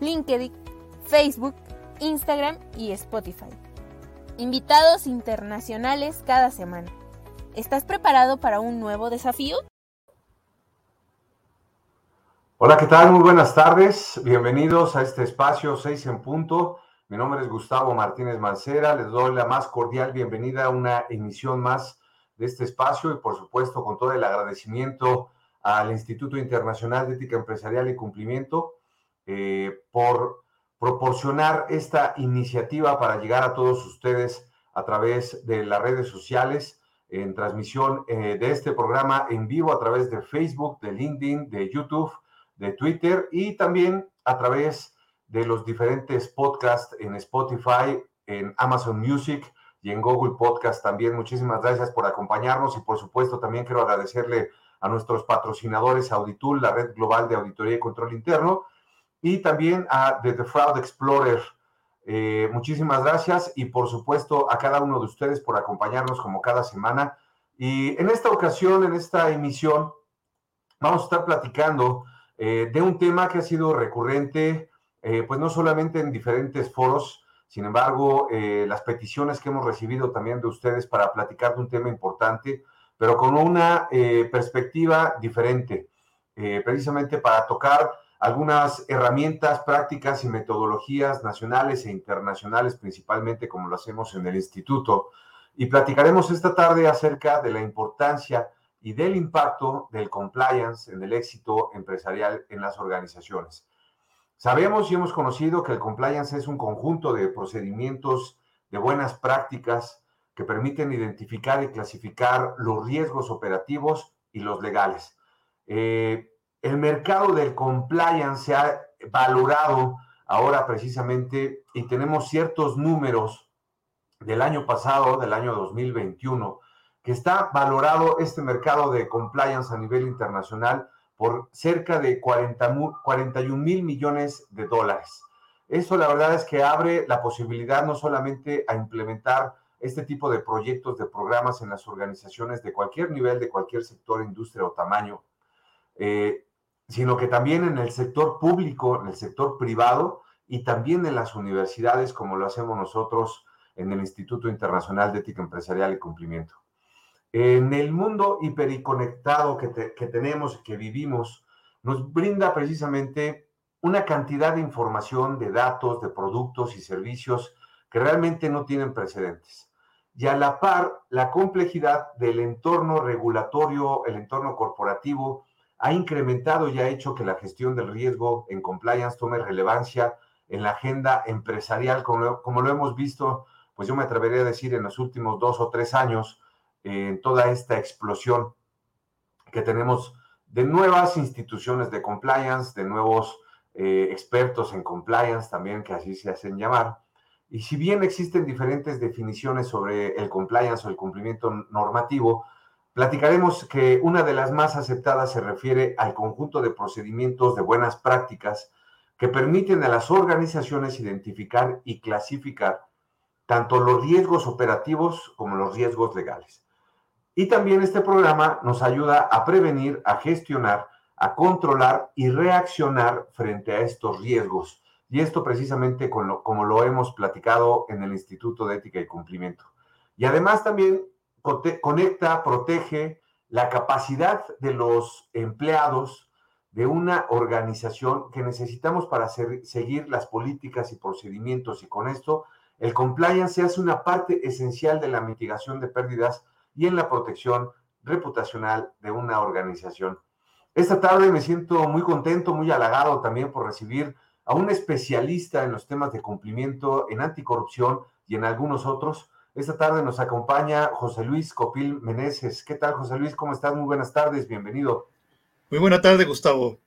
LinkedIn, Facebook, Instagram y Spotify. Invitados internacionales cada semana. ¿Estás preparado para un nuevo desafío? Hola, ¿qué tal? Muy buenas tardes. Bienvenidos a este espacio 6 en punto. Mi nombre es Gustavo Martínez Mancera. Les doy la más cordial bienvenida a una emisión más de este espacio y por supuesto con todo el agradecimiento al Instituto Internacional de Ética Empresarial y Cumplimiento eh, por proporcionar esta iniciativa para llegar a todos ustedes a través de las redes sociales, en transmisión eh, de este programa en vivo a través de Facebook, de LinkedIn, de YouTube, de Twitter y también a través de los diferentes podcasts en Spotify, en Amazon Music y en Google Podcast también. Muchísimas gracias por acompañarnos y por supuesto también quiero agradecerle a nuestros patrocinadores Auditul, la red global de auditoría y control interno, y también a The, Fraud Explorer. Eh, muchísimas gracias y por supuesto a cada uno de ustedes por acompañarnos como cada semana. Y en esta ocasión, en esta emisión, vamos a estar platicando eh, de un tema que ha sido recurrente, eh, pues no solamente en diferentes foros, sin embargo, las peticiones que hemos recibido también de ustedes para platicar de un tema importante, pero con una perspectiva diferente, precisamente para tocar algunas herramientas prácticas y metodologías nacionales e internacionales, principalmente como lo hacemos en el instituto. Y platicaremos esta tarde acerca de la importancia y del impacto del compliance en el éxito empresarial en las organizaciones. Sabemos y hemos conocido que el compliance es un conjunto de procedimientos de buenas prácticas que permiten identificar y clasificar los riesgos operativos y los legales. Eh, el mercado del compliance se ha valorado ahora precisamente y tenemos ciertos números del año pasado, del año 2021, que está valorado este mercado de compliance a nivel internacional por cerca de 40, 41 mil millones de dólares. Eso la verdad es que abre la posibilidad no solamente a implementar este tipo de proyectos, de programas en las organizaciones de cualquier nivel, de cualquier sector, industria o tamaño, eh, sino que también en el sector público, en el sector privado y también en las universidades, como lo hacemos nosotros en el Instituto Internacional de Ética Empresarial y Cumplimiento. En el mundo hipericonectado que, que tenemos, que vivimos, nos brinda precisamente una cantidad de información, de datos, de productos y servicios que realmente no tienen precedentes. Y a la par, la complejidad del entorno regulatorio, el entorno corporativo, ha incrementado y ha hecho que la gestión del riesgo en compliance tome relevancia en la agenda empresarial, como, lo hemos visto, pues yo me atrevería a decir en los últimos dos o tres años, en toda esta explosión que tenemos de nuevas instituciones de compliance, de nuevos eh, expertos en compliance también, que así se hacen llamar. Y si bien existen diferentes definiciones sobre el compliance o el cumplimiento normativo, Platicaremos que una de las más aceptadas se refiere al conjunto de procedimientos de buenas prácticas que permiten a las organizaciones identificar y clasificar tanto los riesgos operativos como los riesgos legales. Y también este programa nos ayuda a prevenir, a gestionar, a controlar y reaccionar frente a estos riesgos. Y esto precisamente como lo hemos platicado en el Instituto de Ética y Cumplimiento. Y además también conecta, protege la capacidad de los empleados de una organización que necesitamos para seguir las políticas y procedimientos y con esto el compliance se hace una parte esencial de la mitigación de pérdidas y en la protección reputacional de una organización. Esta tarde me siento muy contento, muy halagado también por recibir a un especialista en los temas de cumplimiento en anticorrupción y en algunos otros, esta tarde nos acompaña José Luis Copil Meneses. ¿Qué tal, José Luis? ¿Cómo estás? Muy buenas tardes, bienvenido. Muy buena tarde, Gustavo.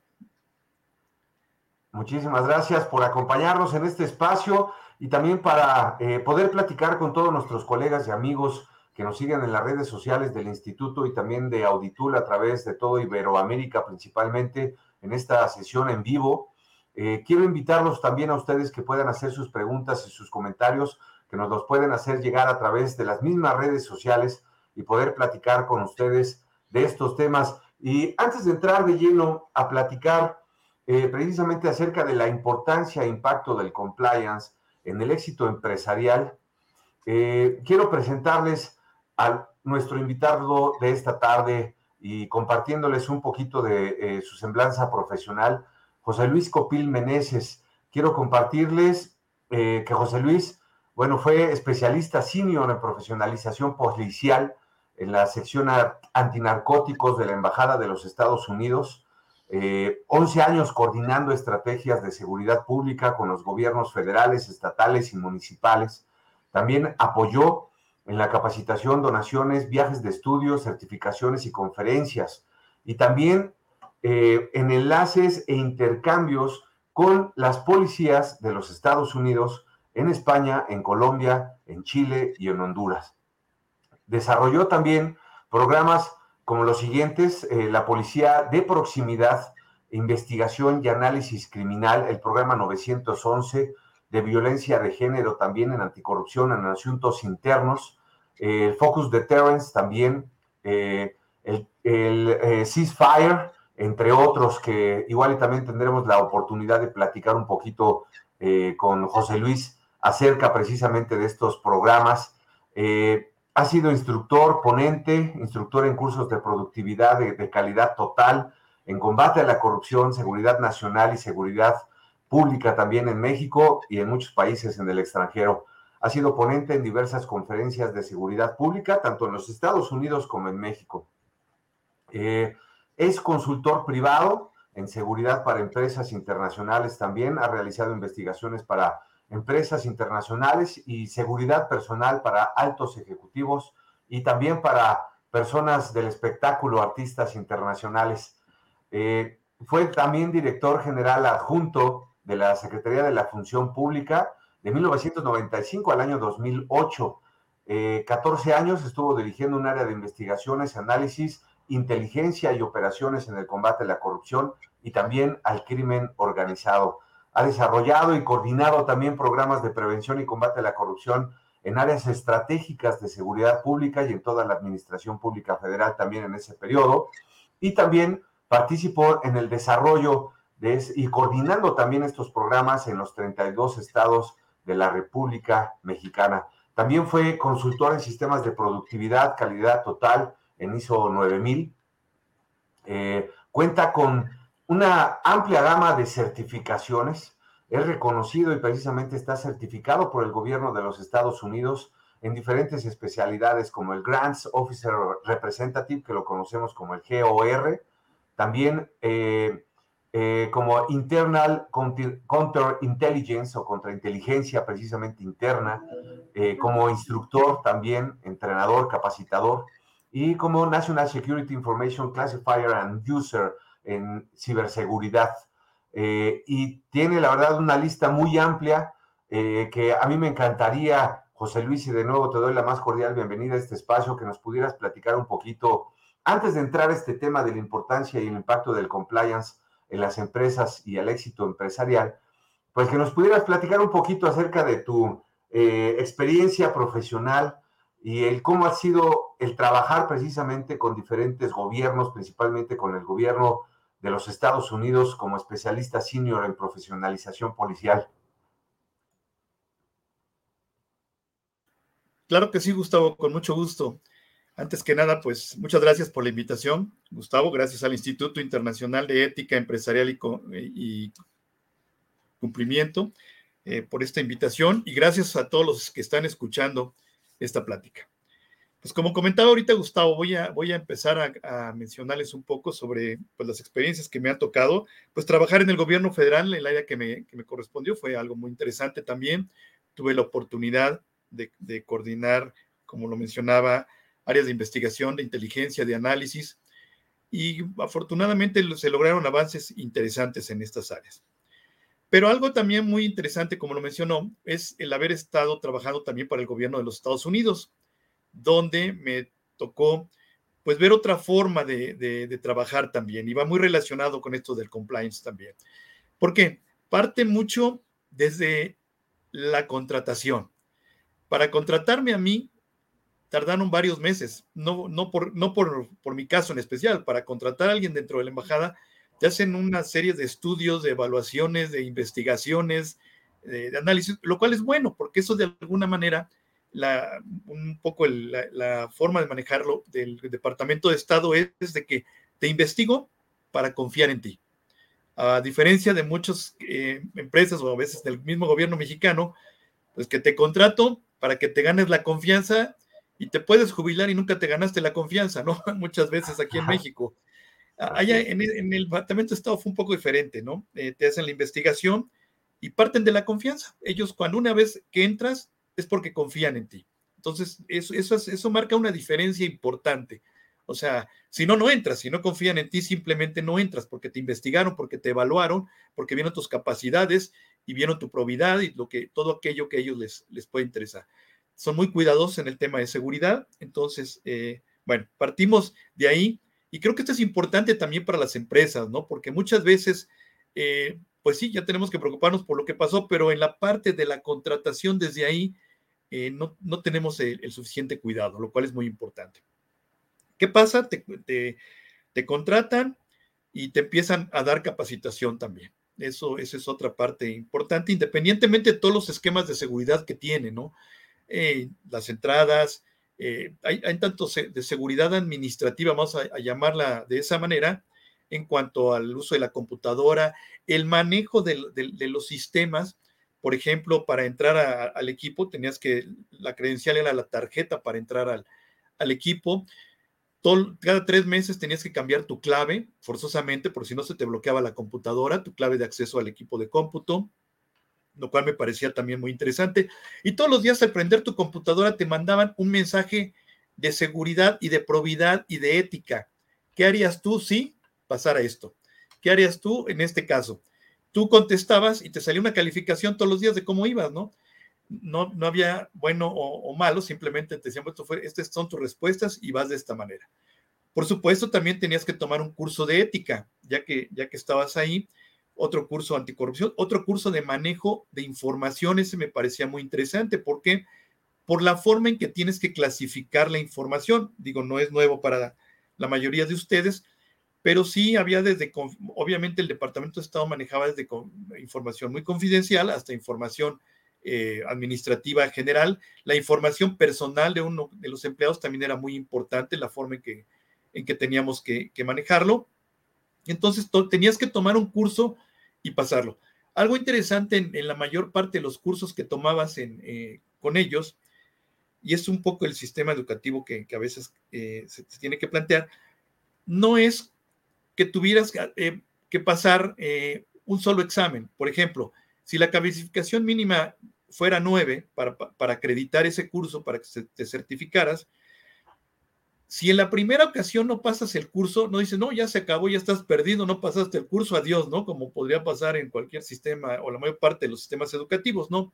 Muchísimas gracias por acompañarnos en este espacio y también para eh, poder platicar con todos nuestros colegas y amigos que nos siguen en las redes sociales del instituto y también de Auditul a través de todo Iberoamérica principalmente en esta sesión en vivo. Eh, quiero invitarlos también a ustedes que puedan hacer sus preguntas y sus comentarios, que nos los pueden hacer llegar a través de las mismas redes sociales y poder platicar con ustedes de estos temas. Y antes de entrar de lleno a platicar eh, precisamente acerca de la importancia e impacto del compliance en el éxito empresarial, eh, quiero presentarles a nuestro invitado de esta tarde y compartiéndoles un poquito de su semblanza profesional. José Luis Copil Meneses. Quiero compartirles eh, que José Luis, bueno, fue especialista senior en profesionalización policial en la sección antinarcóticos de la Embajada de los Estados Unidos. 11 eh, años coordinando estrategias de seguridad pública con los gobiernos federales, estatales y municipales. También apoyó en la capacitación, donaciones, viajes de estudios, certificaciones y conferencias. Y también eh, en enlaces e intercambios con las policías de los Estados Unidos en España, en Colombia, en Chile y en Honduras. Desarrolló también programas como los siguientes, eh, la Policía de Proximidad, Investigación y Análisis Criminal, el programa 911 de Violencia de Género también en anticorrupción, en asuntos internos, eh, el Focus Deterrence también, el, el Ceasefire, entre otros que igual y también tendremos la oportunidad de platicar un poquito eh, con José Luis acerca precisamente de estos programas. Eh, ha sido instructor, ponente, instructor en cursos de productividad de, calidad total, en combate a la corrupción, seguridad nacional y seguridad pública también en México y en muchos países en el extranjero. Ha sido ponente en diversas conferencias de seguridad pública, tanto en los Estados Unidos como en México. Eh, es consultor privado en seguridad para empresas internacionales también. Ha realizado investigaciones para empresas internacionales y seguridad personal para altos ejecutivos y también para personas del espectáculo, artistas internacionales. Eh, fue también director general adjunto de la Secretaría de la Función Pública de 1995 al año 2008. 14 eh, años estuvo dirigiendo un área de investigaciones, análisis inteligencia y operaciones en el combate a la corrupción y también al crimen organizado. Ha desarrollado y coordinado también programas de prevención y combate a la corrupción en áreas estratégicas de seguridad pública y en toda la administración pública federal también en ese periodo. Y también participó en el desarrollo de, y coordinando también estos programas en los 32 estados de la República Mexicana. También fue consultor en sistemas de productividad, calidad total, en ISO 9000. Eh, cuenta con una amplia gama de certificaciones. Es reconocido y precisamente está certificado por el gobierno de los Estados Unidos en diferentes especialidades como el Grants Officer Representative, que lo conocemos como el GOR, también eh, eh, como Internal Counterintelligence o contrainteligencia precisamente interna, como instructor también, entrenador, capacitador y como National Security Information Classifier and User en ciberseguridad. Eh, y tiene, la verdad, una lista muy amplia eh, que a mí me encantaría, José Luis, y de nuevo te doy la más cordial bienvenida a este espacio, que nos pudieras platicar un poquito, antes de entrar a este tema de la importancia y el impacto del compliance en las empresas y el éxito empresarial, pues que nos pudieras platicar un poquito acerca de tu eh, experiencia profesional y el cómo ha sido el trabajar precisamente con diferentes gobiernos, principalmente con el gobierno de los Estados Unidos como especialista senior en profesionalización policial. Claro que sí, Gustavo, con mucho gusto. Antes que nada, pues muchas gracias por la invitación, Gustavo, gracias al Instituto Internacional de Ética Empresarial y, Cumplimiento eh, por esta invitación y gracias a todos los que están escuchando esta plática. Pues como comentaba ahorita Gustavo, voy a, voy a empezar a, mencionarles un poco sobre pues, las experiencias que me han tocado. Pues trabajar en el gobierno federal, en el área que me, que me correspondió, fue algo muy interesante también. Tuve la oportunidad de, de, coordinar, como lo mencionaba, áreas de investigación, de inteligencia, de análisis, y afortunadamente se lograron avances interesantes en estas áreas. Pero algo también muy interesante, como lo mencionó, es el haber estado trabajando también para el gobierno de los Estados Unidos, donde me tocó pues ver otra forma de, de, trabajar también y va muy relacionado con esto del compliance también. ¿Por qué? Parte mucho desde la contratación. Para contratarme a mí, tardaron varios meses, no, no, por, no por, por mi caso en especial, para contratar a alguien dentro de la embajada te hacen una serie de estudios, de evaluaciones, de investigaciones, de, análisis, lo cual es bueno, porque eso de alguna manera, la, un poco la, forma de manejarlo del Departamento de Estado es, de que te investigo para confiar en ti. A diferencia de muchas eh, empresas o a veces del mismo gobierno mexicano, pues que te contrato para que te ganes la confianza y te puedes jubilar y nunca te ganaste la confianza, ¿no? Muchas veces aquí en México. Allá en, el Departamento de Estado fue un poco diferente, ¿no? Eh, te hacen la investigación y parten de la confianza. Ellos, cuando una vez que entras, es porque confían en ti. Entonces, eso, eso, marca una diferencia importante. O sea, si no, no entras, si no confían en ti, simplemente no entras porque te investigaron, porque te evaluaron, porque vieron tus capacidades y vieron tu probidad y lo que, todo aquello que a ellos les, les puede interesar. Son muy cuidadosos en el tema de seguridad. Entonces, eh, bueno, partimos de ahí y creo que esto es importante también para las empresas, ¿no? Porque muchas veces, eh, pues sí, ya tenemos que preocuparnos por lo que pasó, pero en la parte de la contratación desde ahí eh, no, no, tenemos el, suficiente cuidado, lo cual es muy importante. ¿Qué pasa? Te, te, contratan y te empiezan a dar capacitación también. Eso, es otra parte importante, independientemente de todos los esquemas de seguridad que tiene, ¿no? Eh, las entradas, eh, hay, tanto de seguridad administrativa, vamos a, llamarla de esa manera, en cuanto al uso de la computadora, el manejo de, los sistemas. Por ejemplo, para entrar al equipo tenías que, la credencial era la tarjeta para entrar al, equipo. cada tres meses tenías que cambiar tu clave forzosamente, por si no se te bloqueaba la computadora, tu clave de acceso al equipo de cómputo lo cual me parecía también muy interesante. Y todos los días al prender tu computadora te mandaban un mensaje de seguridad y de probidad y de ética. ¿Qué harías tú si pasara esto? ¿Qué harías tú en este caso? Tú contestabas y te salía una calificación todos los días de cómo ibas, ¿no? No, no había bueno o, malo, simplemente te decían, esto fue, estas son tus respuestas y vas de esta manera. Por supuesto, también tenías que tomar un curso de ética, ya que, ya que estabas ahí otro curso anticorrupción, otro curso de manejo de información, ese me parecía muy interesante, porque por la forma en que tienes que clasificar la información, digo, no es nuevo para la mayoría de ustedes, pero sí había desde, obviamente el Departamento de Estado manejaba desde información muy confidencial hasta información eh, administrativa general, la información personal de uno de los empleados también era muy importante, la forma en que, en que teníamos que, que manejarlo, entonces tenías que tomar un curso y pasarlo. Algo interesante en, la mayor parte de los cursos que tomabas eh, con ellos, y es un poco el sistema educativo que, a veces eh, se, tiene que plantear, no es que tuvieras eh, que pasar un solo examen. Por ejemplo, si la calificación mínima fuera 9 para, para acreditar ese curso, para que te certificaras, si en la primera ocasión no pasas el curso, no dices, no, ya se acabó, ya estás perdido, no pasaste el curso, adiós, ¿no? Como podría pasar en cualquier sistema o la mayor parte de los sistemas educativos, ¿no?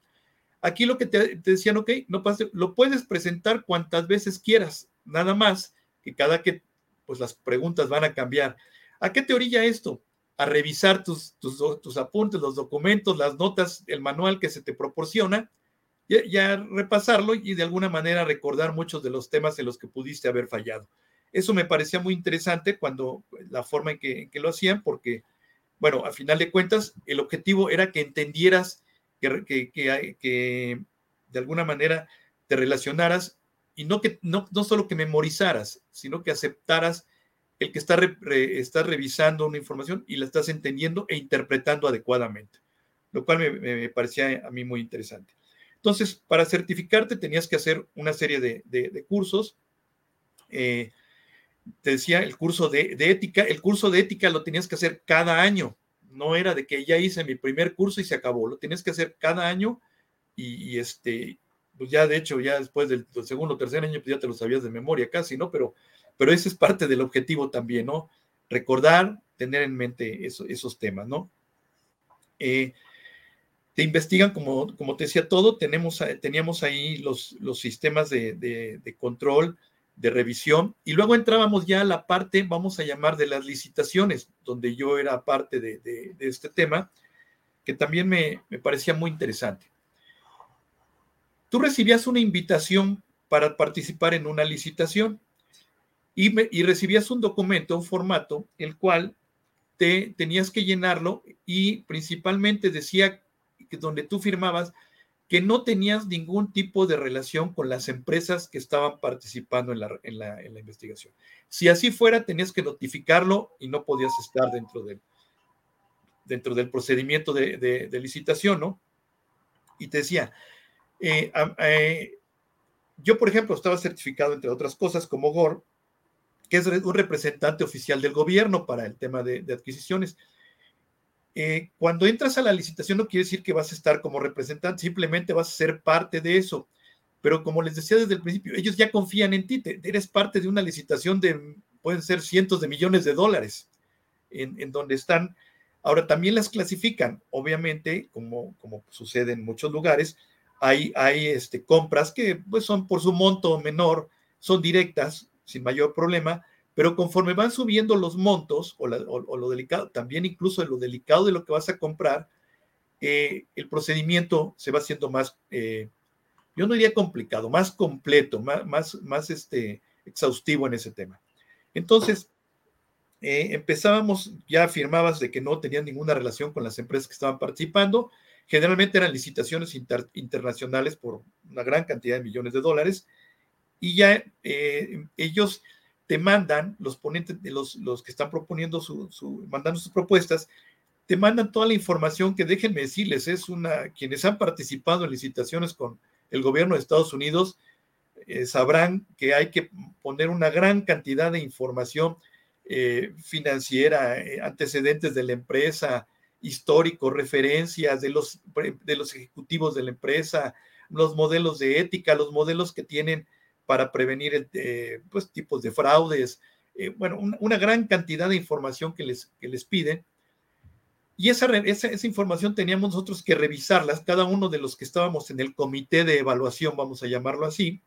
Aquí lo que te, decían, ok, no pase, lo puedes presentar cuantas veces quieras, nada más que cada que, pues las preguntas van a cambiar. ¿A qué te orilla esto? A revisar tus, tus, apuntes, los documentos, las notas, el manual que se te proporciona ya, repasarlo y de alguna manera recordar muchos de los temas en los que pudiste haber fallado. Eso me parecía muy interesante cuando la forma en que, lo hacían, porque, bueno, a final de cuentas, el objetivo era que entendieras que, que, que de alguna manera te relacionaras y no, que, no, no solo que memorizaras, sino que aceptaras el que está, está revisando una información y la estás entendiendo e interpretando adecuadamente, lo cual me parecía a mí muy interesante. Entonces, para certificarte tenías que hacer una serie de, cursos. Eh, te decía el curso de, ética. El curso de ética lo tenías que hacer cada año. No era de que ya hice mi primer curso y se acabó. Lo tenías que hacer cada año y, este, pues ya de hecho, ya después del, segundo o tercer año, pues ya te lo sabías de memoria casi, ¿no? Pero, pero ese es parte del objetivo también, ¿no? Recordar, tener en mente esos temas, ¿no? Eh, te investigan, como, te decía todo, tenemos, teníamos ahí los, los sistemas de, de, control, de revisión, y luego entrábamos ya a la parte, vamos a llamar, de las licitaciones, donde yo era parte de, de este tema, que también me, me, parecía muy interesante. Tú recibías una invitación para participar en una licitación y, recibías un documento, un formato, el cual te tenías que llenarlo y principalmente decía que donde tú firmabas que no tenías ningún tipo de relación con las empresas que estaban participando en la, en la, investigación. Si así fuera, tenías que notificarlo y no podías estar dentro del, dentro del procedimiento de, de, licitación, ¿no? Y te decía, eh, eh, yo, por ejemplo, estaba certificado, entre otras cosas, como GOR, que es un representante oficial del gobierno para el tema de, adquisiciones. Eh, cuando entras a la licitación no quiere decir que vas a estar como representante, simplemente vas a ser parte de eso. Pero como les decía desde el principio, ellos ya confían en ti, eres parte de una licitación de, pueden ser cientos de millones de dólares, en, donde están. Ahora también las clasifican, obviamente, como, como sucede en muchos lugares, hay, hay este, compras que pues, son por su monto menor, son directas, sin mayor problema, pero conforme van subiendo los montos o, lo delicado, también incluso lo delicado de lo que vas a comprar, eh, el procedimiento se va haciendo más, eh, yo no diría complicado, más completo, más, más, más este, exhaustivo en ese tema. Entonces, eh, empezábamos, ya afirmabas de que no tenían ninguna relación con las empresas que estaban participando, generalmente eran licitaciones internacionales por una gran cantidad de millones de dólares, y ya ellos te mandan, los ponentes, los, los que están proponiendo su, mandando sus propuestas, te mandan toda la información que déjenme decirles, es una, quienes han participado en licitaciones con el gobierno de Estados Unidos, eh, sabrán que hay que poner una gran cantidad de información eh, financiera, eh, antecedentes de la empresa, históricos, referencias de los, de los ejecutivos de la empresa, los modelos de ética, los modelos que tienen para prevenir eh, pues, tipos de fraudes, eh, bueno, una, gran cantidad de información que les, piden. Y esa, información teníamos nosotros que revisarlas, cada uno de los que estábamos en el comité de evaluación, vamos a llamarlo así,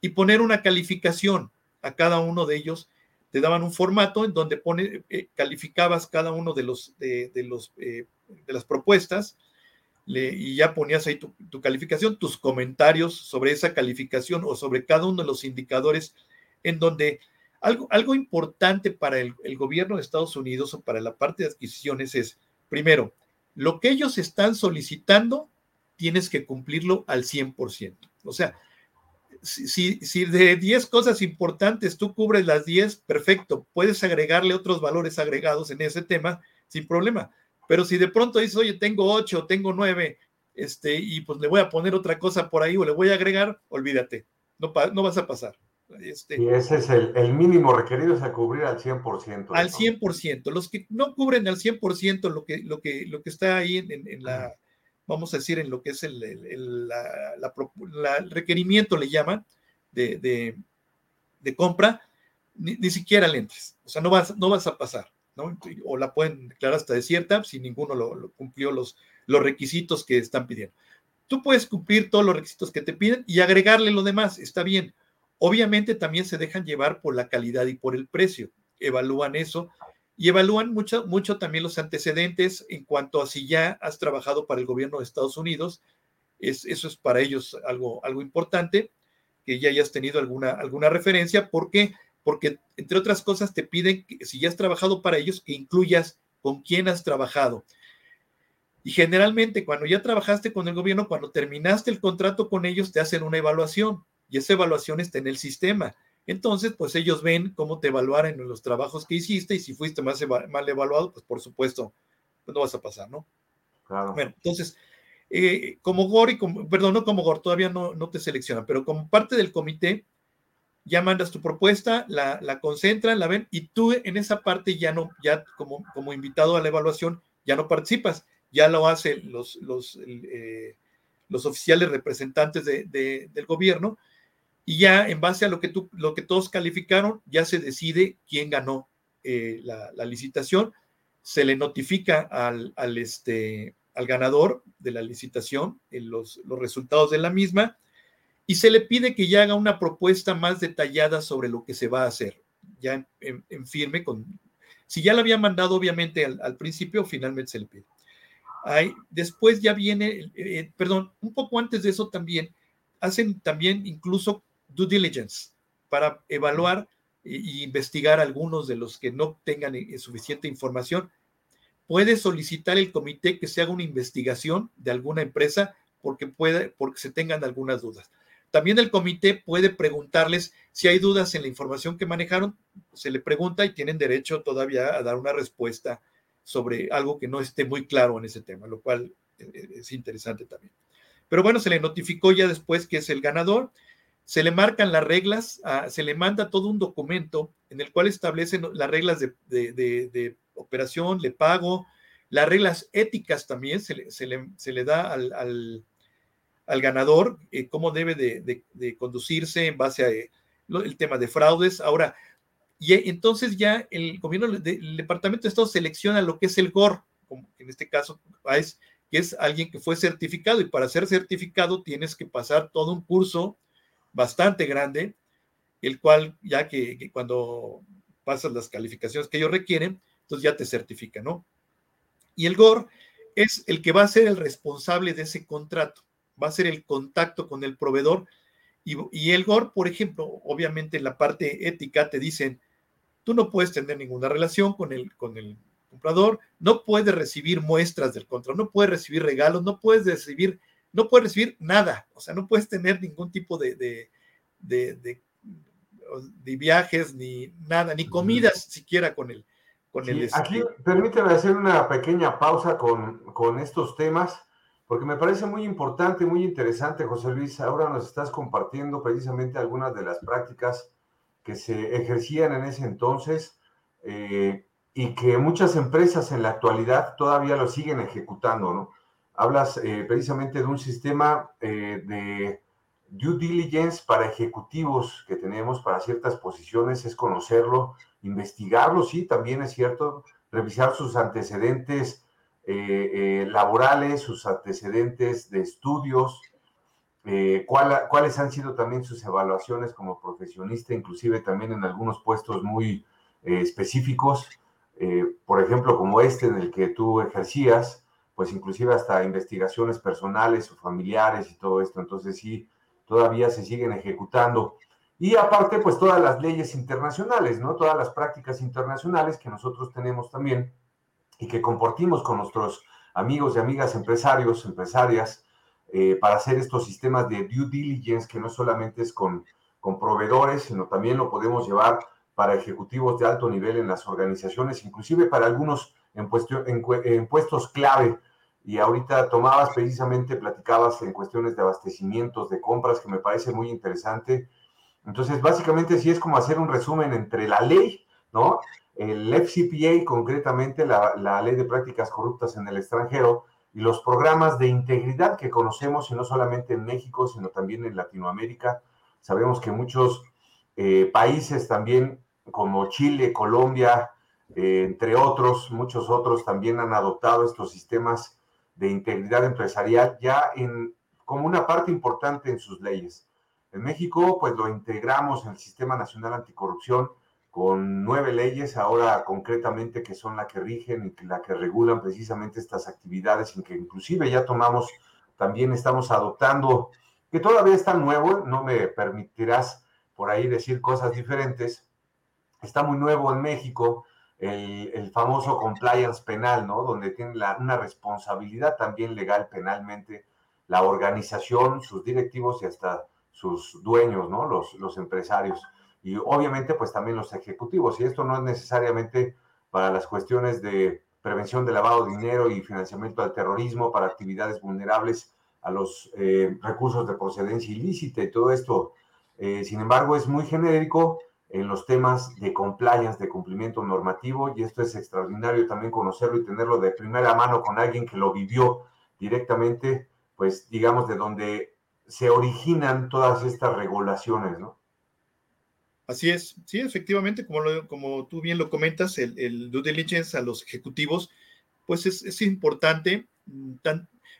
y poner una calificación a cada uno de ellos. Te daban un formato en donde eh, calificabas cada uno de, los, de las propuestas y ya ponías ahí tu, calificación, tus comentarios sobre esa calificación o sobre cada uno de los indicadores en donde algo, algo importante para el, gobierno de Estados Unidos o para la parte de adquisiciones es, primero, lo que ellos están solicitando, tienes que cumplirlo al 100%. O sea, si, si, de 10 cosas importantes tú cubres las 10, perfecto, puedes agregarle otros valores agregados en ese tema sin problema. Pero si de pronto dices, oye, tengo ocho, tengo nueve, este, y pues le voy a poner otra cosa por ahí o le voy a agregar, olvídate, no, no vas a pasar. Este, y ese es el, mínimo requerido, es a cubrir al 100%. Al 100%. Los que no cubren al 100% lo que, lo que, lo que está ahí en, la, vamos a decir, en lo que es el, el la, requerimiento, le llaman, de, de, compra, ni, ni, siquiera lentes. O sea, no vas, no vas a pasar. O la pueden declarar hasta desierta si ninguno lo, cumplió los, los requisitos que están pidiendo. Tú puedes cumplir todos los requisitos que te piden y agregarle lo demás, está bien. Obviamente también se dejan llevar por la calidad y por el precio. Evalúan eso y evalúan mucho, mucho también los antecedentes en cuanto a si ya has trabajado para el gobierno de Estados Unidos. Es, eso es para ellos algo, algo importante, que ya hayas tenido alguna, alguna referencia, porque porque entre otras cosas te piden que si ya has trabajado para ellos, que incluyas con quién has trabajado. Y generalmente cuando ya trabajaste con el gobierno, cuando terminaste el contrato con ellos, te hacen una evaluación y esa evaluación está en el sistema. Entonces, pues ellos ven cómo te evaluaron en los trabajos que hiciste y si fuiste más mal evaluado, pues por supuesto, pues no vas a pasar, ¿no? Claro. Bueno, entonces, eh, como GOR y como, perdón, no como GOR, todavía no, no te seleccionan, pero como parte del comité, ya mandas tu propuesta, la, la, concentran, la ven y tú en esa parte ya no, ya como, como invitado a la evaluación, ya no participas, ya lo hacen los, los, eh, los oficiales representantes de, del gobierno y ya en base a lo que, tú, lo que todos calificaron, ya se decide quién ganó eh, la, licitación, se le notifica al, al, este, al ganador de la licitación en los, los resultados de la misma y se le pide que ya haga una propuesta más detallada sobre lo que se va a hacer, ya en, firme con... Si ya la había mandado obviamente al, principio, finalmente se le pide. después ya viene, eh, perdón, un poco antes de eso también, hacen también incluso due diligence para evaluar e, investigar algunos de los que no tengan eh, suficiente información. Puede solicitar el comité que se haga una investigación de alguna empresa porque, puede, porque se tengan algunas dudas. También el comité puede preguntarles si hay dudas en la información que manejaron, se le pregunta y tienen derecho todavía a dar una respuesta sobre algo que no esté muy claro en ese tema, lo cual eh, eh, es interesante también. Pero bueno, se le notificó ya después que es el ganador, se le marcan las reglas, ah, se le manda todo un documento en el cual establecen las reglas de, operación, le pago, las reglas éticas también se le, da al ganador, eh, cómo debe de, conducirse en base a eh, el tema de fraudes. Ahora, y eh, entonces ya el gobierno, del Departamento de Estado selecciona lo que es el GOR, como en este caso es, que es alguien que fue certificado, y para ser certificado tienes que pasar todo un curso bastante grande, el cual ya que, cuando pasas las calificaciones que ellos requieren, entonces ya te certifica, ¿no? Y el GOR es el que va a ser el responsable de ese contrato va a ser el contacto con el proveedor. Y, el GOR, por ejemplo, obviamente en la parte ética te dicen, tú no puedes tener ninguna relación con el, con el comprador, no puedes recibir muestras del contrato, no puedes recibir regalos, no puedes recibir, no puedes recibir nada, o sea, no puedes tener ningún tipo de, de, de, viajes, ni nada, ni comidas siquiera con el... Con el aquí permíteme hacer una pequeña pausa con, con estos temas porque me parece muy importante, muy interesante, José Luis. Ahora nos estás compartiendo precisamente algunas de las prácticas que se ejercían en ese entonces eh, y que muchas empresas en la actualidad todavía lo siguen ejecutando, ¿no? Hablas eh, precisamente de un sistema eh, de due diligence para ejecutivos que tenemos para ciertas posiciones, es conocerlo, investigarlo, sí, también es cierto, revisar sus antecedentes eh, eh, laborales, sus antecedentes de estudios, eh, cuáles han sido también sus evaluaciones como profesionista, inclusive también en algunos puestos muy específicos, por ejemplo, como este en el que tú ejercías, pues inclusive hasta investigaciones personales o familiares y todo esto. Entonces sí, todavía se siguen ejecutando. Y aparte, pues todas las leyes internacionales, ¿no? Todas las prácticas internacionales que nosotros tenemos también y que compartimos con nuestros amigos y amigas empresarios, empresarias, eh, para hacer estos sistemas de due diligence, que no solamente es con, con proveedores, sino también lo podemos llevar para ejecutivos de alto nivel en las organizaciones, inclusive para algunos en, en, puestos clave. Y ahorita tomabas precisamente, platicabas en cuestiones de abastecimientos, de compras, que me parece muy interesante. Entonces, básicamente sí es como hacer un resumen entre la ley, ¿no? El FCPA, concretamente la, Ley de Prácticas Corruptas en el extranjero, y los programas de integridad que conocemos, y no solamente en México, sino también en Latinoamérica. Sabemos que muchos eh, países también, como Chile, Colombia, eh, entre otros, muchos otros también han adoptado estos sistemas de integridad empresarial ya en, como una parte importante en sus leyes. En México, pues lo integramos en el Sistema Nacional Anticorrupción, con nueve leyes ahora concretamente que son la que rigen y la que regulan precisamente estas actividades, en que inclusive ya tomamos, también estamos adoptando, que todavía está nuevo, no me permitirás por ahí decir cosas diferentes, está muy nuevo en México el, famoso compliance penal, ¿no? Donde tiene una responsabilidad también legal penalmente la organización, sus directivos y hasta sus dueños, ¿no? Los empresarios y obviamente pues también los ejecutivos. Y esto no es necesariamente para las cuestiones de prevención de lavado de dinero y financiamiento al terrorismo, para actividades vulnerables a los eh, recursos de procedencia ilícita y todo esto. Eh, sin embargo, es muy genérico en los temas de compliance, de cumplimiento normativo, y esto es extraordinario también conocerlo y tenerlo de primera mano con alguien que lo vivió directamente, pues digamos, de donde se originan todas estas regulaciones, ¿no? Así es, sí, efectivamente, como, como tú bien lo comentas, el, due diligence a los ejecutivos, pues es, importante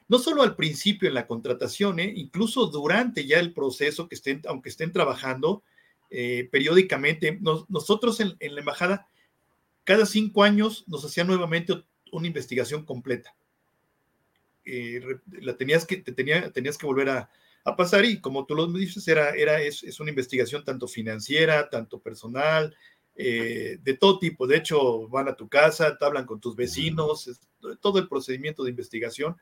no solo al principio en la contratación, ¿eh? incluso durante ya el proceso que estén, aunque estén trabajando eh, periódicamente. nosotros en, la embajada, cada cinco años nos hacían nuevamente una investigación completa. Eh, la tenías que, te tenía, tenías que volver a, pasar y como tú lo dices, era, era, es, es una investigación tanto financiera, tanto personal, de todo tipo. De hecho, van a tu casa, te hablan con tus vecinos, todo el procedimiento de investigación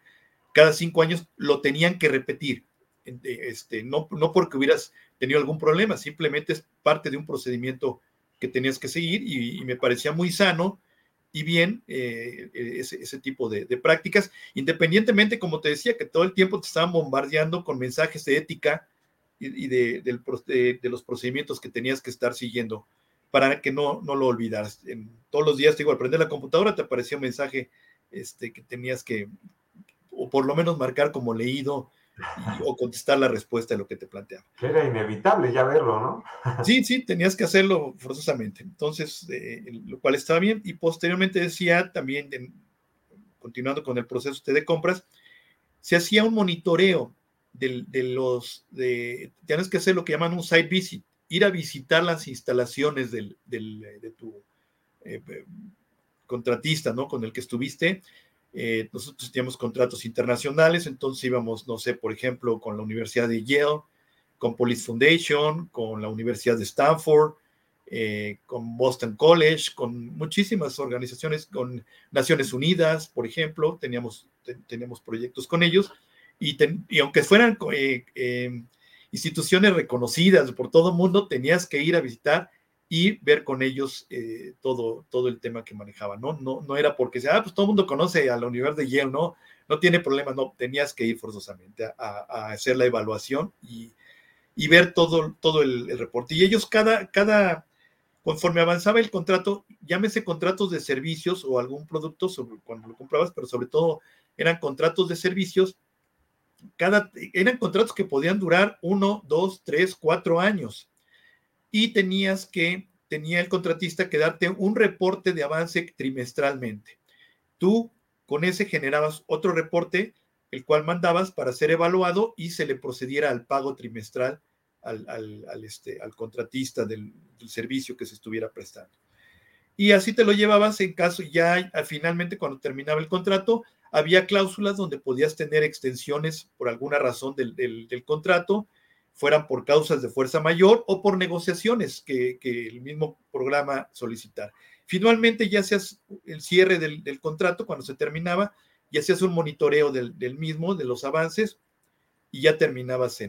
cada cinco años lo tenían que repetir. Este, no, no porque hubieras tenido algún problema, simplemente es parte de un procedimiento que tenías que seguir y, me parecía muy sano y bien eh, ese, tipo de, prácticas, independientemente, como te decía, que todo el tiempo te estaban bombardeando con mensajes de ética y, de, los procedimientos que tenías que estar siguiendo para que no, no lo olvidaras. Todos los días, digo, al prender la computadora te aparecía un mensaje este, que tenías que, o por lo menos marcar como leído o contestar la respuesta de lo que te planteaba. Era inevitable ya verlo, ¿no? sí, sí, tenías que hacerlo forzosamente. Entonces, eh, lo cual estaba bien. Y posteriormente decía también, continuando con el proceso de compras, se hacía un monitoreo de, los, de, tienes que hacer lo que llaman un site visit, ir a visitar las instalaciones del, de tu eh, contratista, ¿no? Con el que estuviste eh, nosotros teníamos contratos internacionales, entonces íbamos, no sé, por ejemplo, con la Universidad de Yale, con Police Foundation, con la Universidad de Stanford, eh, con Boston College, con muchísimas organizaciones, con Naciones Unidas, por ejemplo, teníamos, teníamos proyectos con ellos, y, y aunque fueran eh, instituciones reconocidas por todo el mundo, tenías que ir a visitar y ver con ellos eh, todo, todo el tema que manejaban, ¿no? No, no era porque sea, ah, pues todo el mundo conoce a la Universidad de Yale, ¿no? No tiene problema, no, tenías que ir forzosamente a, hacer la evaluación y, ver todo, todo el, reporte. Y ellos cada, cada, conforme avanzaba el contrato, llámese contratos de servicios o algún producto sobre, cuando lo comprabas, pero sobre todo eran contratos de servicios, cada, eran contratos que podían durar uno, dos, tres, cuatro años y tenías que, tenía el contratista que darte un reporte de avance trimestralmente. Tú con ese generabas otro reporte, el cual mandabas para ser evaluado y se le procediera al pago trimestral al, este, al contratista del, servicio que se estuviera prestando. Y así te lo llevabas en caso ya finalmente cuando terminaba el contrato, había cláusulas donde podías tener extensiones por alguna razón del, del contrato fueran por causas de fuerza mayor o por negociaciones que, el mismo programa solicitara. Finalmente ya hacías el cierre del, contrato cuando se terminaba, ya hacías un monitoreo del, mismo, de los avances, y ya terminabas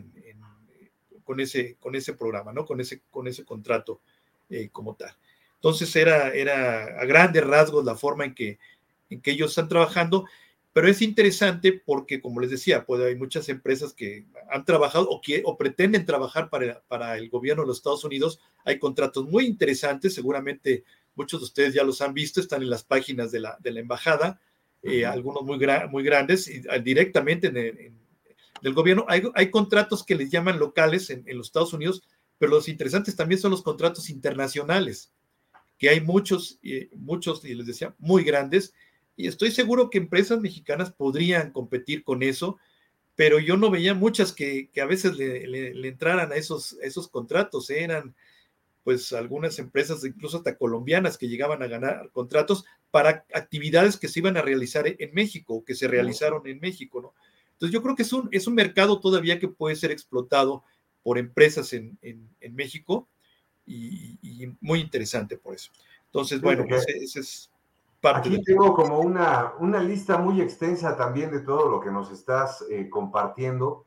con, ese, con ese programa, ¿no? Con ese, con ese contrato eh, como tal. Entonces era, era a grandes rasgos la forma en que, en que ellos están trabajando pero es interesante porque, como les decía, pues hay muchas empresas que han trabajado o, o pretenden trabajar para, para, el gobierno de los Estados Unidos. Hay contratos muy interesantes, seguramente muchos de ustedes ya los han visto, están en las páginas de la, de la embajada, eh, algunos muy, muy grandes, y, ah, directamente en, el, del gobierno. Hay, hay, contratos que les llaman locales en, en los Estados Unidos, pero los interesantes también son los contratos internacionales, que hay muchos, eh, muchos, y les decía, muy grandes, y estoy seguro que empresas mexicanas podrían competir con eso, pero yo no veía muchas que, a veces le, entraran a esos, esos contratos. ¿eh? Eran pues algunas empresas, incluso hasta colombianas, que llegaban a ganar contratos para actividades que se iban a realizar en México, que se realizaron en México, ¿no? Entonces yo creo que es un, es un mercado todavía que puede ser explotado por empresas en, México y, muy interesante por eso. Entonces, bueno, ese es Aquí tengo como una, una, lista muy extensa también de todo lo que nos estás eh, compartiendo,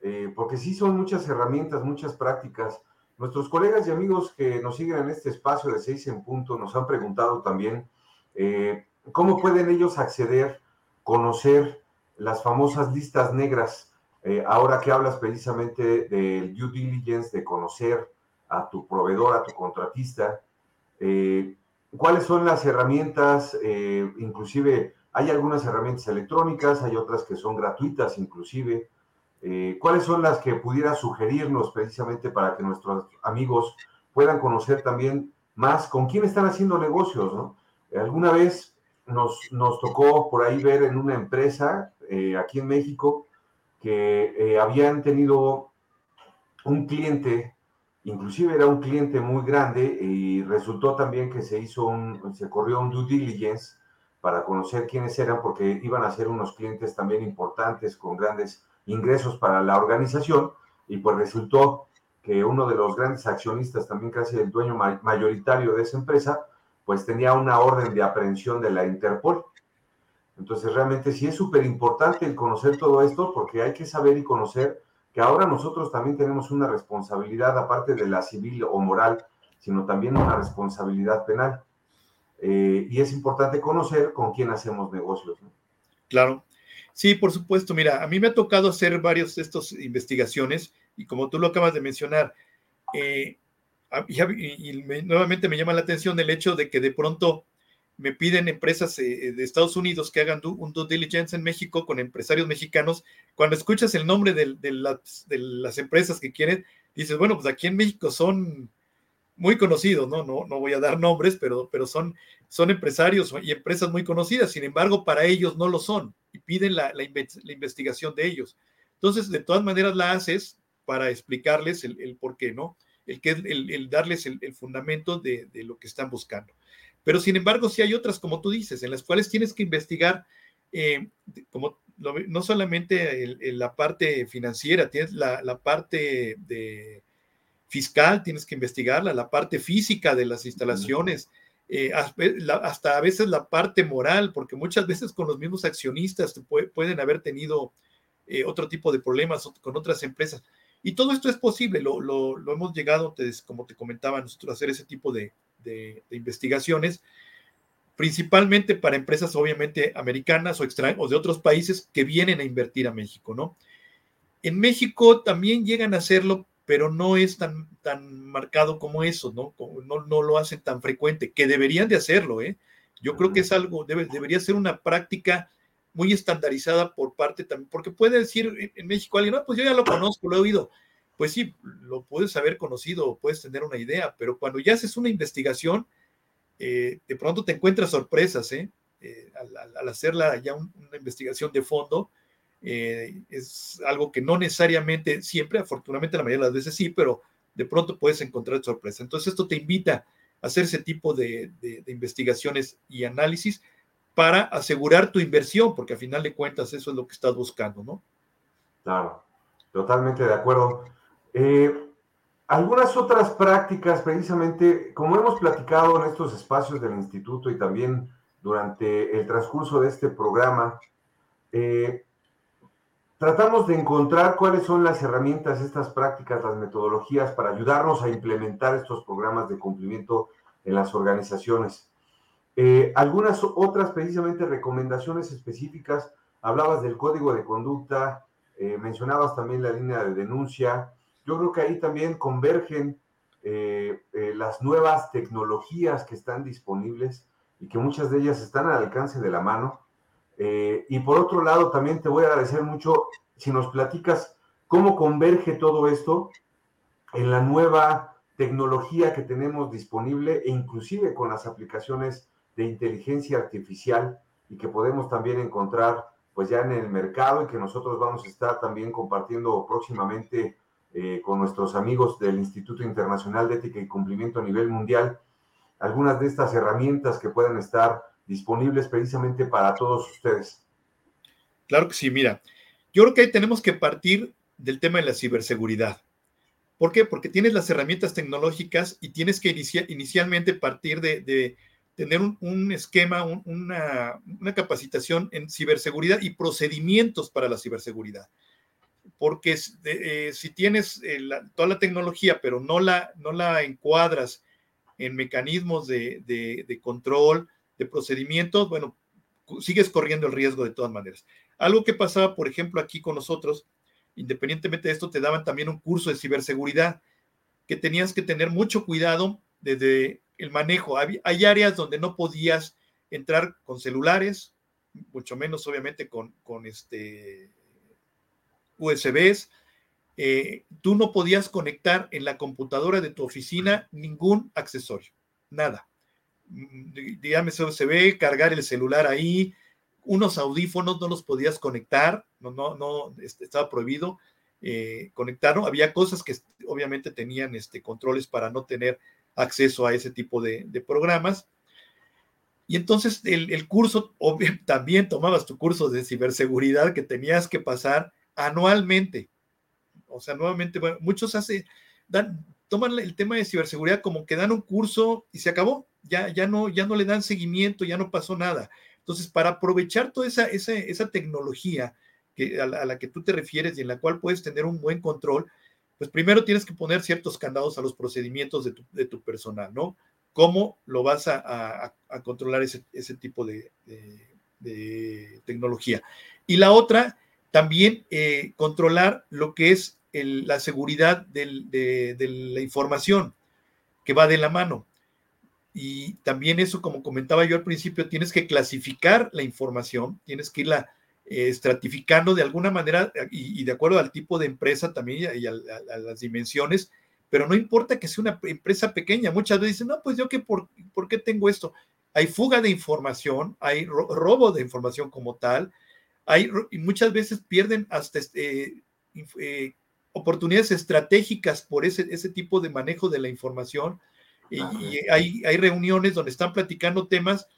eh, porque sí son muchas herramientas, muchas prácticas. Nuestros colegas y amigos que nos siguen en este espacio de seis en punto nos han preguntado también eh, cómo pueden ellos acceder, conocer las famosas listas negras. ahora que hablas precisamente del due diligence, de conocer a tu proveedor, a tu contratista, ¿Cuáles son las herramientas? Eh, inclusive hay algunas herramientas electrónicas, hay otras que son gratuitas inclusive. Eh, ¿Cuáles son las que pudiera sugerirnos precisamente para que nuestros amigos puedan conocer también más con quién están haciendo negocios? ¿no? Alguna vez nos, nos tocó por ahí ver en una empresa eh, aquí en México que eh, habían tenido un cliente, inclusive era un cliente muy grande y resultó también que se hizo un, se corrió un due diligence para conocer quiénes eran porque iban a ser unos clientes también importantes con grandes ingresos para la organización y pues resultó que uno de los grandes accionistas, también casi el dueño mayoritario de esa empresa, pues tenía una orden de aprehensión de la Interpol. Entonces, realmente sí es súper importante el conocer todo esto porque hay que saber y conocer que ahora nosotros también tenemos una responsabilidad, aparte de la civil o moral, sino también una responsabilidad penal. Eh, y es importante conocer con quién hacemos negocios. Claro. Sí, por supuesto. Mira, a mí me ha tocado hacer varios de estas investigaciones y como tú lo acabas de mencionar, eh, y, nuevamente me llama la atención el hecho de que de pronto me piden empresas eh, de Estados Unidos que hagan un due diligence en México con empresarios mexicanos. Cuando escuchas el nombre de, las, de, las, empresas que quieren, dices, bueno, pues aquí en México son muy conocidos, ¿no? No, no voy a dar nombres, pero, pero son, son empresarios y empresas muy conocidas. Sin embargo, para ellos no lo son y piden la, la, investigación de ellos. Entonces, de todas maneras la haces para explicarles el, por qué, ¿no? El, que, el, darles el, fundamento de, lo que están buscando. Pero sin embargo, sí hay otras, como tú dices, en las cuales tienes que investigar, eh, como no solamente la parte financiera, tienes la, parte de fiscal, tienes que investigarla, la parte física de las instalaciones, eh, hasta a veces la parte moral, porque muchas veces con los mismos accionistas pueden haber tenido eh, otro tipo de problemas con otras empresas. Y todo esto es posible, lo, hemos llegado, como te comentaba, nosotros a hacer ese tipo de, investigaciones, principalmente para empresas obviamente americanas o, o de otros países que vienen a invertir a México, ¿no? En México también llegan a hacerlo, pero no es tan, tan marcado como eso, ¿no? no, no lo hacen tan frecuente, que deberían de hacerlo, ¿eh? Yo creo que es algo, debe, debería ser una práctica muy estandarizada por parte también, porque puede decir en México alguien, no, pues yo ya lo conozco, lo he oído. Pues sí, lo puedes haber conocido, puedes tener una idea, pero cuando ya haces una investigación, eh, de pronto te encuentras sorpresas, ¿eh? eh al, hacerla ya una investigación de fondo, eh, es algo que no necesariamente siempre, afortunadamente la mayoría de las veces sí, pero de pronto puedes encontrar sorpresa. Entonces esto te invita a hacer ese tipo de investigaciones y análisis para asegurar tu inversión, porque a final de cuentas eso es lo que estás buscando, ¿no? Claro, totalmente de acuerdo. Eh, algunas otras prácticas, precisamente, como hemos platicado en estos espacios del instituto y también durante el transcurso de este programa, eh, tratamos de encontrar cuáles son las herramientas, estas prácticas, las metodologías para ayudarnos a implementar estos programas de cumplimiento en las organizaciones. Eh, algunas otras precisamente recomendaciones específicas, hablabas del código de conducta, mencionabas también la línea de denuncia. Yo creo que ahí también convergen eh, las nuevas tecnologías que están disponibles y que muchas de ellas están al alcance de la mano. y por otro lado, también te voy a agradecer mucho si nos platicas cómo converge todo esto en la nueva tecnología que tenemos disponible e inclusive con las aplicaciones de inteligencia artificial y que podemos también encontrar pues ya en el mercado y que nosotros vamos a estar también compartiendo próximamente eh, con nuestros amigos del Instituto Internacional de Ética y Cumplimiento a nivel mundial, algunas de estas herramientas que puedan estar disponibles precisamente para todos ustedes. Claro que sí, mira, yo creo que tenemos que partir del tema de la ciberseguridad. ¿Por qué? Porque tienes las herramientas tecnológicas y tienes que inicialmente partir de tener un, esquema, una, capacitación en ciberseguridad y procedimientos para la ciberseguridad. Porque eh, si tienes eh, toda la tecnología, pero no la, no la encuadras en mecanismos de, control, de procedimientos, bueno, sigues corriendo el riesgo de todas maneras. Algo que pasaba, por ejemplo, aquí con nosotros, independientemente de esto, te daban también un curso de ciberseguridad que tenías que tener mucho cuidado desde el manejo. Hay, áreas donde no podías entrar con celulares, mucho menos obviamente con, con este USBs. Eh, tú no podías conectar en la computadora de tu oficina ningún accesorio, nada. dígame, se ve cargar el celular ahí, unos audífonos no los podías conectar, no, no, no, este, estaba prohibido eh, conectarlo. Había cosas que obviamente tenían este, controles para no tener acceso a ese tipo de, programas. Y entonces el, curso, también tomabas tu curso de ciberseguridad que tenías que pasar anualmente. O sea, nuevamente, muchos hace, dan, toman el tema de ciberseguridad como que dan un curso y se acabó. Ya, ya, no, ya no le dan seguimiento, ya no pasó nada. Entonces, para aprovechar toda esa, esa, tecnología que, a, la, que tú te refieres y en la cual puedes tener un buen control, pues primero tienes que poner ciertos candados a los procedimientos de tu, personal, ¿no? ¿Cómo lo vas a, controlar ese, tipo de, tecnología? Y la otra, también eh, controlar lo que es la seguridad de la información que va de la mano. Y también eso, como comentaba yo al principio, tienes que clasificar la información, tienes que irla eh, estratificando de alguna manera y, de acuerdo al tipo de empresa también y a, las dimensiones, pero no importa que sea una empresa pequeña, muchas veces dicen, no, pues yo qué, por, por qué tengo esto? Hay fuga de información, hay robo de información como tal, hay, y muchas veces pierden hasta este, eh, oportunidades estratégicas por ese, ese tipo de manejo de la información y, hay, hay, reuniones donde están platicando temas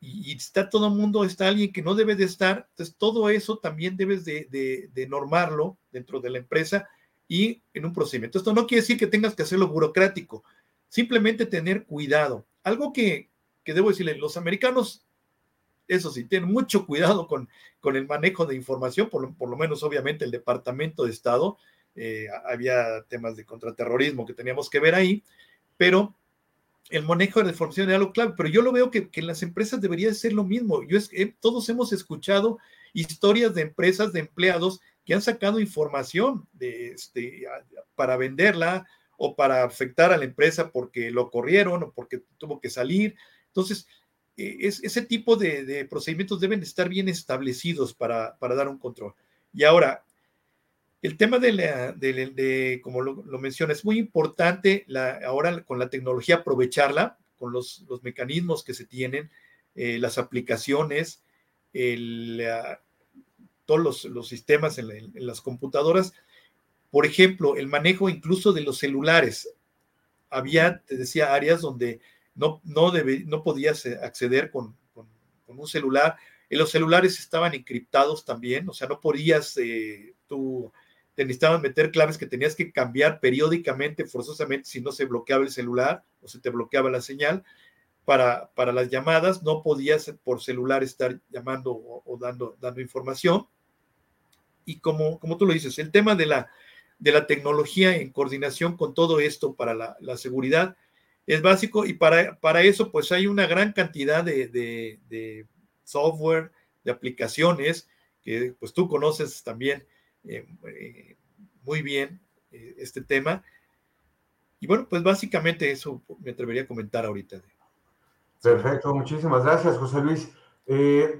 y, está todo el mundo, está alguien que no debe de estar. Entonces, todo eso también debes de, de, normarlo dentro de la empresa y en un procedimiento. Esto no quiere decir que tengas que hacerlo burocrático, simplemente tener cuidado. Algo que, que debo decirle, los americanos, eso sí, tienen mucho cuidado con, con el manejo de información, por, por lo menos obviamente el Departamento de Estado, eh, había temas de contraterrorismo que teníamos que ver ahí, pero el manejo de la información era lo clave, pero yo lo veo que, en las empresas debería ser lo mismo. Yo eh, todos hemos escuchado historias de empresas, de empleados que han sacado información de, este, para venderla o para afectar a la empresa porque lo corrieron o porque tuvo que salir. Entonces, eh, ese tipo de, procedimientos deben estar bien establecidos para, dar un control. Y ahora, el tema de, como lo, lo menciona, es muy importante ahora con la tecnología aprovecharla, con los, mecanismos que se tienen, eh, las aplicaciones, todos los, los sistemas en, en, las computadoras. Por ejemplo, el manejo incluso de los celulares. Había, te decía, áreas donde no, no, debe, no podías eh, acceder con, con, un celular. Y los celulares estaban encriptados también, o sea, no podías eh, tú te necesitaban meter claves que tenías que cambiar periódicamente, forzosamente, si no se bloqueaba el celular o se te bloqueaba la señal. Para, para las llamadas no podías por celular estar llamando o, dando, dando información. Y como, como tú lo dices, el tema de la, de la tecnología en coordinación con todo esto para la, la seguridad es básico y para, para, eso pues hay una gran cantidad de, de, software, de aplicaciones que pues tú conoces también eh, eh, muy bien eh, este tema. Y bueno, pues básicamente eso me atrevería a comentar ahorita. Perfecto, muchísimas gracias, José Luis.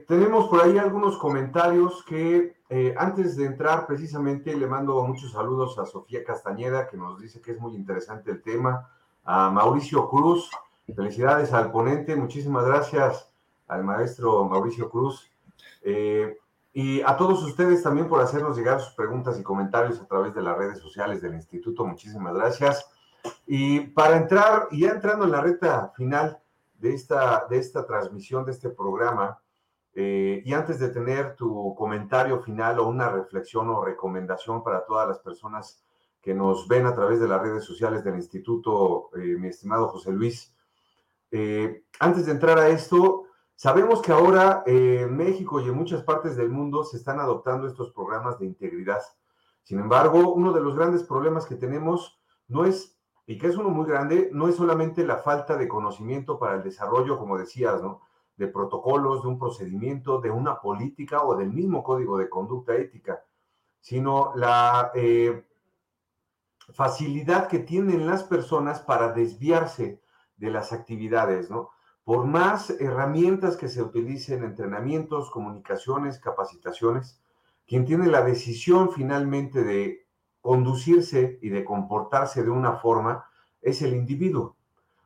tenemos por ahí algunos comentarios que antes de entrar precisamente le mando muchos saludos a Sofía Castañeda, que nos dice que es muy interesante el tema, a Mauricio Cruz, felicidades al ponente, muchísimas gracias al maestro Mauricio Cruz. Y a todos ustedes también por hacernos llegar sus preguntas y comentarios a través de las redes sociales del instituto. Muchísimas gracias. Y para entrar, y ya entrando en la recta final de esta, de esta transmisión, de este programa, eh, y antes de tener tu comentario final o una reflexión o recomendación para todas las personas que nos ven a través de las redes sociales del instituto, eh, mi estimado José Luis, eh, antes de entrar a esto, Sabemos que ahora en México y en muchas partes del mundo se están adoptando estos programas de integridad. Sin embargo, uno de los grandes problemas que tenemos no es, y que es uno muy grande, no es solamente la falta de conocimiento para el desarrollo, como decías, ¿no? De protocolos, de un procedimiento, de una política o del mismo código de conducta ética, sino la eh, facilidad que tienen las personas para desviarse de las actividades, ¿no? por más herramientas que se utilicen, entrenamientos, comunicaciones, capacitaciones, quien tiene la decisión finalmente de conducirse y de comportarse de una forma es el individuo.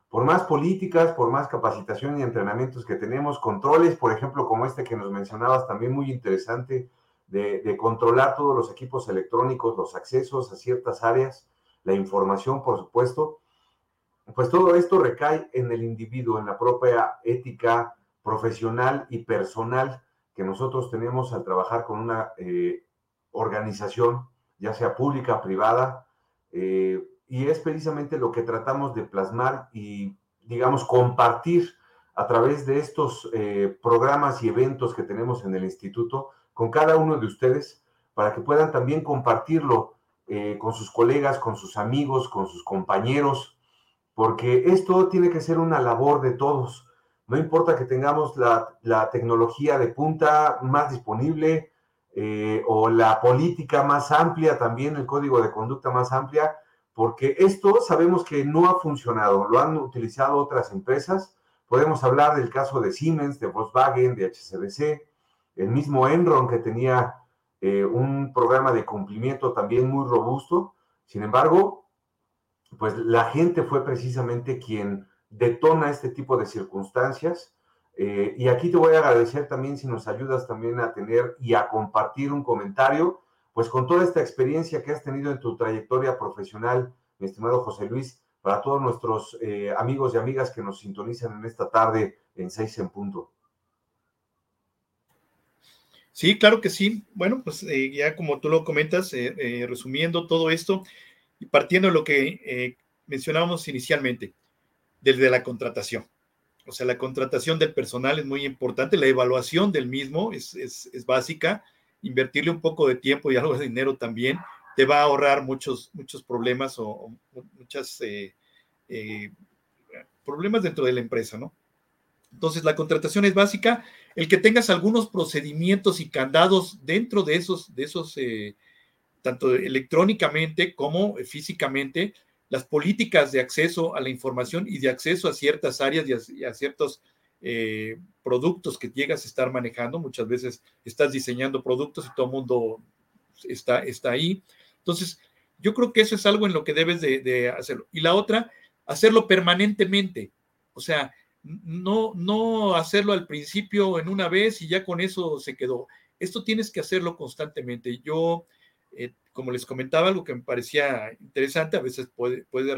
por más políticas, por más capacitación y entrenamientos que tenemos, controles, por ejemplo, como este que nos mencionabas, también muy interesante, de, controlar todos los equipos electrónicos, los accesos a ciertas áreas, la información, por supuesto, pues todo esto recae en el individuo, en la propia ética profesional y personal que nosotros tenemos al trabajar con una eh, organización, ya sea pública, privada, eh, y es precisamente lo que tratamos de plasmar y, digamos, compartir a través de estos eh, programas y eventos que tenemos en el instituto con cada uno de ustedes para que puedan también compartirlo con sus colegas, con sus amigos, con sus compañeros, porque esto tiene que ser una labor de todos. No importa que tengamos la, tecnología de punta más disponible eh, o la política más amplia, también el código de conducta más amplia, porque esto sabemos que no ha funcionado, lo han utilizado otras empresas. Podemos hablar del caso de Siemens, de Volkswagen, de HCBC, el mismo Enron que tenía eh, un programa de cumplimiento también muy robusto. Sin embargo, pues la gente fue precisamente quien detona este tipo de circunstancias. Eh, y aquí te voy a agradecer también si nos ayudas también a tener y a compartir un comentario, pues con toda esta experiencia que has tenido en tu trayectoria profesional, mi estimado José Luis, para todos nuestros eh, amigos y amigas que nos sintonizan en esta tarde en seis en punto. Sí, claro que sí. Bueno, pues eh, ya como tú lo comentas, resumiendo todo esto y partiendo de lo que mencionábamos inicialmente, desde la contratación. O sea, la contratación del personal es muy importante, la evaluación del mismo es, básica, invertirle un poco de tiempo y algo de dinero también te va a ahorrar muchos, muchos problemas o, eh, eh, problemas dentro de la empresa, ¿no? Entonces, la contratación es básica. El que tengas algunos procedimientos y candados dentro de esos, de esos eh, tanto electrónicamente como físicamente, las políticas de acceso a la información y de acceso a ciertas áreas y a, ciertos eh, productos que llegas a estar manejando. Muchas veces estás diseñando productos y todo el mundo está, está ahí. Entonces, yo creo que eso es algo en lo que debes de, hacerlo. Y la otra, hacerlo permanentemente. O sea, no, no hacerlo al principio en una vez y ya con eso se quedó. Esto tienes que hacerlo constantemente. Yo eh, como les comentaba, algo que me parecía interesante, a veces puede, puede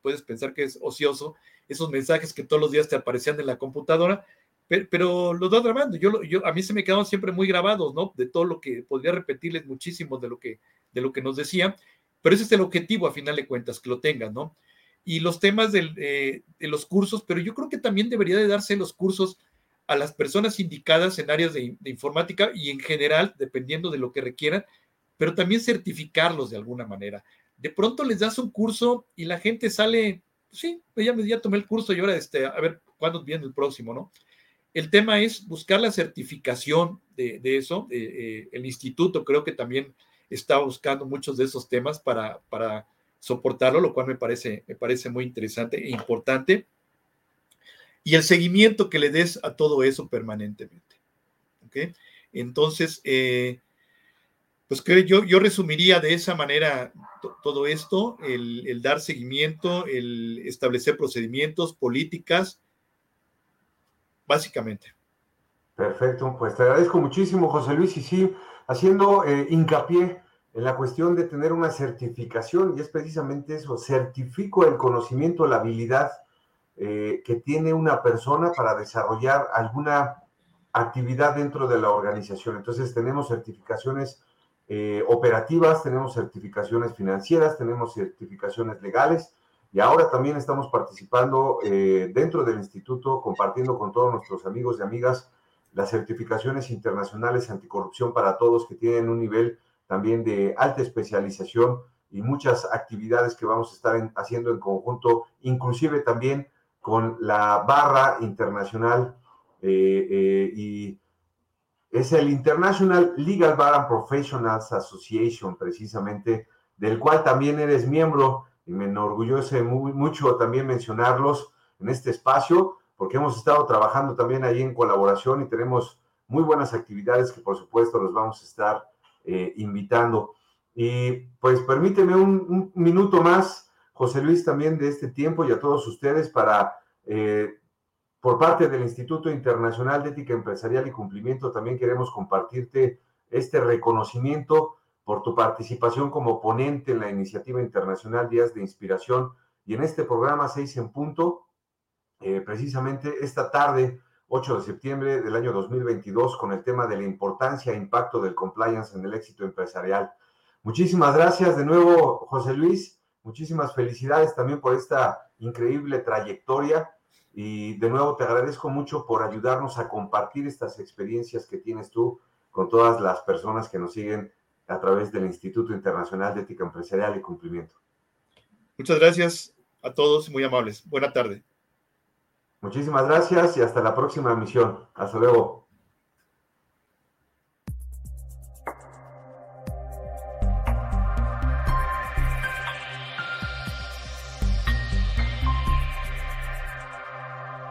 puedes pensar que es ocioso, esos mensajes que todos los días te aparecían en la computadora, pero, los dos grabando. Yo, yo, a mí se me quedaron siempre muy grabados, ¿no? De todo lo que podría repetirles muchísimo de lo que, de lo que nos decían, pero ese es el objetivo a final de cuentas, que lo tengan, ¿no? Y los temas eh, de los cursos, pero yo creo que también debería de darse los cursos a las personas indicadas en áreas de, informática y en general, dependiendo de lo que requieran, pero también certificarlos de alguna manera. De pronto les das un curso y la gente sale, sí, ya, ya tomé el curso y ahora este, a ver cuándo viene el próximo, ¿no? El tema es buscar la certificación de, eso. Eh, el instituto creo que también está buscando muchos de esos temas para, para soportarlo, lo cual me parece, me parece muy interesante e importante. Y el seguimiento que le des a todo eso permanentemente. ¿Ok? Entonces, eh, pues creo yo, yo resumiría de esa manera todo esto, el, dar seguimiento, el establecer procedimientos, políticas, básicamente. Perfecto, pues te agradezco muchísimo, José Luis, y sí, haciendo eh, hincapié en la cuestión de tener una certificación, y es precisamente eso, certifico el conocimiento, la habilidad eh, que tiene una persona para desarrollar alguna actividad dentro de la organización. Entonces tenemos certificaciones eh, operativas, tenemos certificaciones financieras, tenemos certificaciones legales y ahora también estamos participando eh, dentro del instituto, compartiendo con todos nuestros amigos y amigas las certificaciones internacionales anticorrupción para todos que tienen un nivel también de alta especialización y muchas actividades que vamos a estar haciendo en conjunto, inclusive también con la barra internacional eh, y es el International Legal Bar and Professionals Association, precisamente, del cual también eres miembro y me enorgullece mucho también mencionarlos en este espacio, porque hemos estado trabajando también ahí en colaboración y tenemos muy buenas actividades que por supuesto los vamos a estar eh, invitando. Y pues permíteme un, minuto más, José Luis, también de este tiempo y a todos ustedes para, eh, por parte del Instituto Internacional de Ética Empresarial y Cumplimiento, también queremos compartirte este reconocimiento por tu participación como ponente en la iniciativa internacional Días de Inspiración y en este programa 6 en punto, eh, precisamente esta tarde, 8 de septiembre del año 2022, con el tema de la importancia e impacto del compliance en el éxito empresarial. Muchísimas gracias de nuevo, José Luis. Muchísimas felicidades también por esta increíble trayectoria y de nuevo te agradezco mucho por ayudarnos a compartir estas experiencias que tienes tú con todas las personas que nos siguen a través del Instituto Internacional de Ética Empresarial y Cumplimiento. Muchas gracias a todos, muy amables. Buena tarde. Muchísimas gracias y hasta la próxima emisión. Hasta luego.